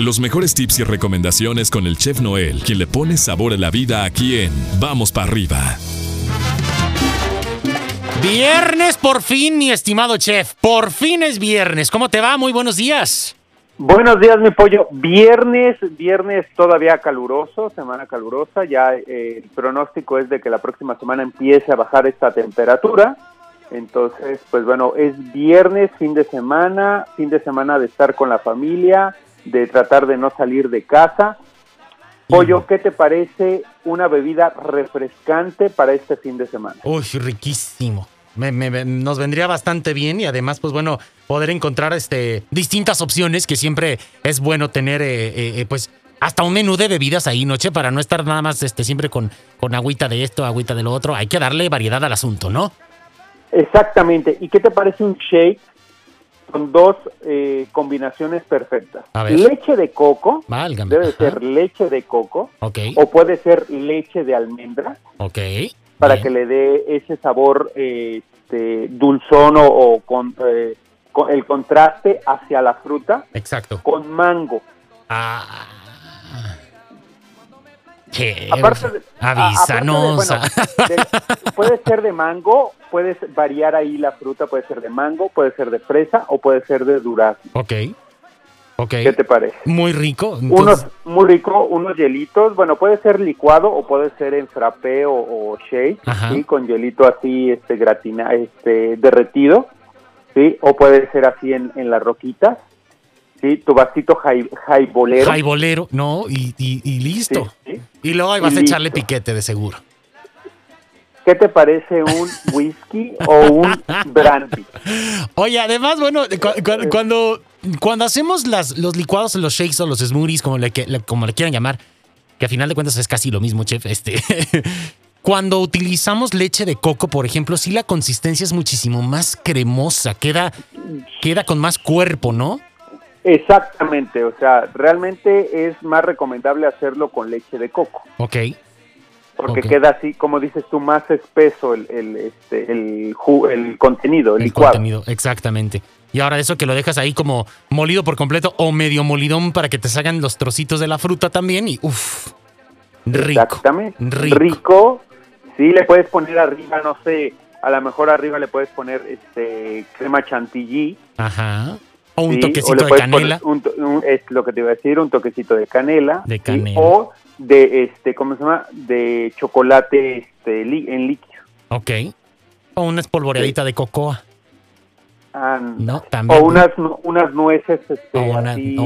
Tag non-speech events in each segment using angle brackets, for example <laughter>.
Los mejores tips y recomendaciones con el chef Noel, quien le pone sabor a la vida aquí en Vamos para arriba. Viernes por fin, mi estimado chef. Por fin es viernes. ¿Cómo te va? Muy buenos días. Buenos días, mi pollo. Viernes, viernes todavía caluroso, semana calurosa. Ya eh, el pronóstico es de que la próxima semana empiece a bajar esta temperatura. Entonces, pues bueno, es viernes, fin de semana, fin de semana de estar con la familia, de tratar de no salir de casa. Pollo, ¿qué te parece una bebida refrescante para este fin de semana? Uy, riquísimo. Me, me, nos vendría bastante bien y además, pues bueno, poder encontrar este distintas opciones que siempre es bueno tener, eh, eh, eh, pues hasta un menú de bebidas ahí, noche, para no estar nada más este siempre con, con agüita de esto, agüita de lo otro. Hay que darle variedad al asunto, ¿no? Exactamente. ¿Y qué te parece un shake con dos combinaciones perfectas? Leche de coco. Debe ser leche de coco. O puede ser leche de almendra. Ok para que le dé ese sabor este, dulzón o, eh, con, el contraste hacia la fruta. Exacto. Con mango. Ah. Aparte de, Avísanos. puede ser de mango, puedes variar ahí la fruta, puede ser de mango, puede ser de fresa o puede ser de durazno. Ok. ¿Qué te parece? Muy rico. Unos, muy rico, unos hielitos. Bueno, puede ser licuado o puede ser en frappé o, shake, ¿sí? Con hielito así, este, gratina, este, derretido, ¿sí? O puede ser así en, en las roquitas, ¿sí? Tu vasito jaibolero. Jaibolero, no, y, y, listo. Y luego ahí vas a echarle piquete, de seguro. ¿Qué te parece un whisky o un brandy? <laughs> Oye, además, bueno, cuando, cuando hacemos las, los licuados, los shakes o los smoothies, como le, como le quieran llamar, que a final de cuentas es casi lo mismo, chef, este... <laughs> Cuando utilizamos leche de coco, por ejemplo, sí la consistencia es muchísimo más cremosa, queda, queda con más cuerpo, ¿no? Exactamente, o sea, realmente es más recomendable hacerlo con leche de coco. Ok porque queda así, como dices tú, más espeso el, el, este, el, el contenido, el, licuado. contenido, exactamente. Y ahora eso que lo dejas ahí como molido por completo o medio molidón para que te salgan los trocitos de la fruta también y uff, rico. Exactamente. Rico. Sí, le puedes poner arriba, no sé, a lo mejor arriba le puedes poner este crema chantilly. Ajá. O un toquecito de canela. es lo que te iba a decir, un toquecito de canela. De canela. O de este, ¿cómo se llama? De chocolate este, en líquido. Ok. O una espolvoreadita de cocoa. No, también. O unas, unas nueces este, así,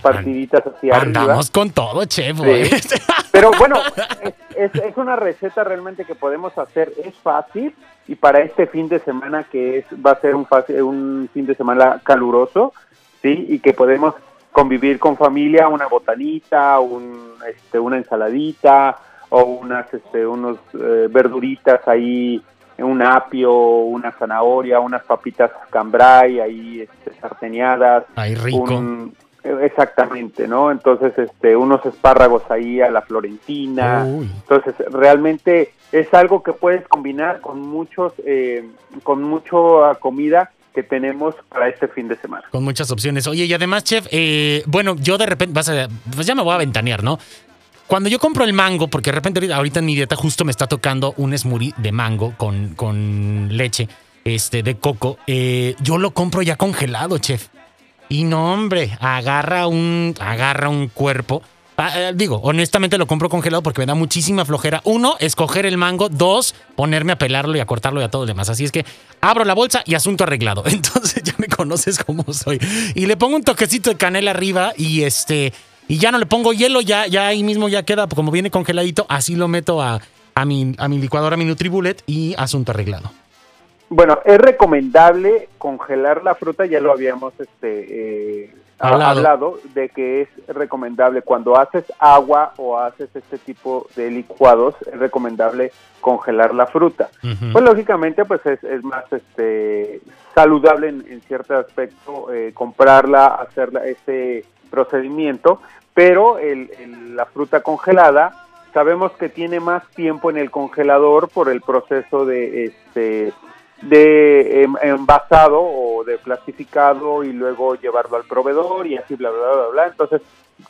partiditas así Andamos con todo, chef. <laughs> Pero bueno, es, es, una receta realmente que podemos hacer. Es fácil y para este fin de semana que es va a ser un, un fin de semana caluroso, ¿sí? Y que podemos convivir con familia, una botanita, un, este, una ensaladita o unas, este, unos eh, verduritas ahí, un apio, una zanahoria, unas papitas cambray ahí este, sarteneadas. Ahí rico. exactamente, ¿no? Entonces, este, unos espárragos ahí a la florentina. Entonces, realmente es algo que puedes combinar con muchos, eh, con mucha comida que tenemos para este fin de semana. Con muchas opciones. Oye, y además, chef, eh, bueno, yo de repente, vas a, pues ya me voy a ventanear, ¿no? Cuando yo compro el mango, porque de repente ahorita en mi dieta justo me está tocando un smoothie de mango con, con leche este, de coco, eh, yo lo compro ya congelado, chef. Y no, hombre, agarra un, agarra un cuerpo. Ah, eh, digo, honestamente lo compro congelado porque me da muchísima flojera. Uno, escoger el mango. Dos, ponerme a pelarlo y a cortarlo y a todo lo demás. Así es que abro la bolsa y asunto arreglado. <laughs> Entonces ya me conoces cómo soy. Y le pongo un toquecito de canela arriba y este. Y ya no le pongo hielo, ya, ya ahí mismo ya queda, como viene congeladito, así lo meto a, a, mi, a mi licuadora, a mi Nutribullet y asunto arreglado. Bueno, es recomendable congelar la fruta, ya lo habíamos este, eh, hablado. de que es recomendable cuando haces agua o haces este tipo de licuados, es recomendable congelar la fruta. Pues lógicamente pues es, es más este saludable en, cierto aspecto eh, comprarla, hacer ese procedimiento, pero el, la fruta congelada sabemos que tiene más tiempo en el congelador por el proceso de este de em, envasado o de plastificado y luego llevarlo al proveedor y así bla bla bla bla. Entonces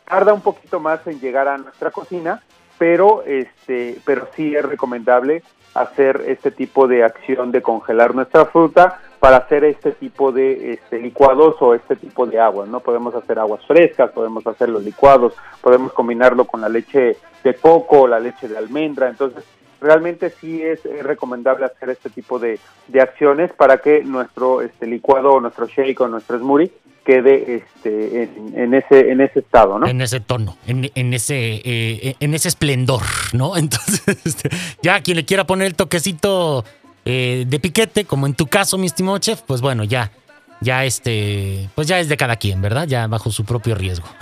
tarda un poquito más en llegar a nuestra cocina, pero este, pero sí es recomendable hacer este tipo de acción de congelar nuestra fruta para hacer este tipo de este, licuados o este tipo de aguas, ¿no? Podemos hacer aguas frescas, podemos hacer los licuados, podemos combinarlo con la leche de coco la leche de almendra, entonces realmente sí es, recomendable hacer este tipo de, acciones para que nuestro este licuado nuestro shake o nuestro smoothie quede este en, ese en ese estado, ¿no? En ese tono, en, en ese eh, en ese esplendor, ¿no? <laughs> Entonces, este, ya quien le quiera poner el toquecito eh, de piquete, como en tu caso, mi estimado chef, pues bueno, ya ya este, pues ya es de cada quien, ¿verdad? Ya bajo su propio riesgo. <laughs>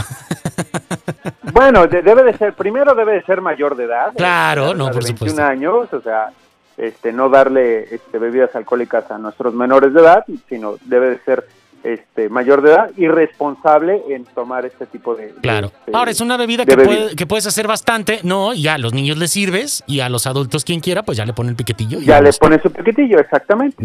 Bueno, debe de ser, primero debe de ser mayor de edad. Claro, no, por 21 años, o sea, este, no darle este, bebidas alcohólicas a nuestros menores de edad, sino debe de ser este, mayor de edad y responsable en tomar este tipo de... Claro. Este, Ahora, es una bebida que, que, puedes hacer bastante, ¿no? Ya a los niños les sirves y a los adultos, quien quiera, pues ya le ponen piquetillo. ya le ponen su piquetillo, exactamente.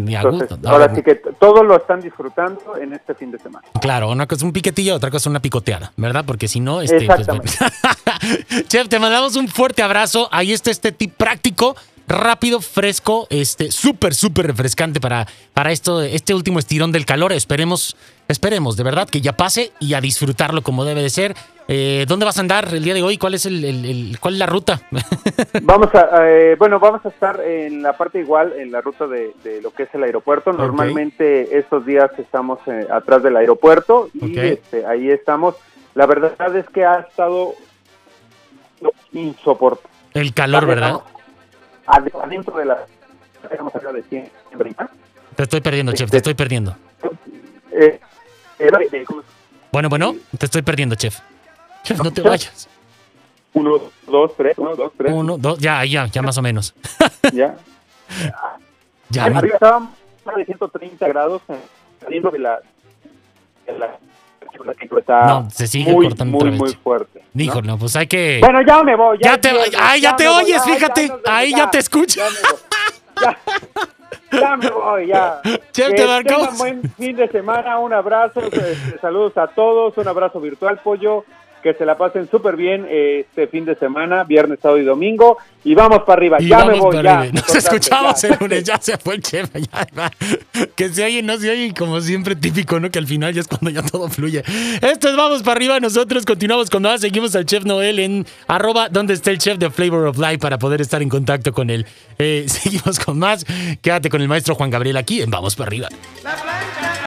ahora sí que todos lo están disfrutando en este fin de semana. Claro, una cosa es un piquetillo, otra cosa es una picoteada, ¿verdad? Porque si no, este... Pues, <laughs> Chef, te mandamos un fuerte abrazo. Ahí está este tip práctico rápido, fresco, este, súper, súper refrescante para, para esto, este último estirón del calor. Esperemos, esperemos, de verdad, que ya pase y a disfrutarlo como debe de ser. Eh, ¿Dónde vas a andar el día de hoy? ¿Cuál es el, cuál es la ruta? <laughs> vamos a, eh, bueno, vamos a estar en la parte igual, en la ruta de, lo que es el aeropuerto. Normalmente estos días estamos eh, atrás del aeropuerto y este, ahí estamos. La verdad es que ha estado insoportable. El calor, ¿verdad? Adentro de la... de Te estoy perdiendo, chef, te estoy perdiendo. Eh, eh, bueno, bueno, te estoy perdiendo, chef. Chef, no te vayas. Uno, dos, tres, uno, dos, tres. Uno, dos, ya, ya, ya más o menos. <laughs> ya. Ya. Arriba estábamos de 130 grados saliendo de la, de la no, se sigue muy, cortando muy, muy fuerte. Dijo, ¿no? pues hay que. Bueno, ya me voy. Ya, te, ay, ya, te oyes, fíjate. ahí ya, te escucho. Ya, ya, me voy, ya. <laughs> Que te tengan buen fin de semana, un abrazo, este, saludos a todos, un abrazo virtual, pollo que se la pasen súper bien eh, este fin de semana, viernes, sábado y domingo. Y vamos para arriba, ya me voy, ya. Nos escuchamos el lunes, ya se fue el chef, ya Que se oye, no se oye, como siempre típico, ¿no? Que al final ya es cuando ya todo fluye. Esto es Vamos para arriba, nosotros continuamos con más, seguimos al chef Noel en arroba donde está el chef de Flavor of Life para poder estar en contacto con él. Eh, <laughs> seguimos con más, quédate con el maestro Juan Gabriel aquí en Vamos para arriba.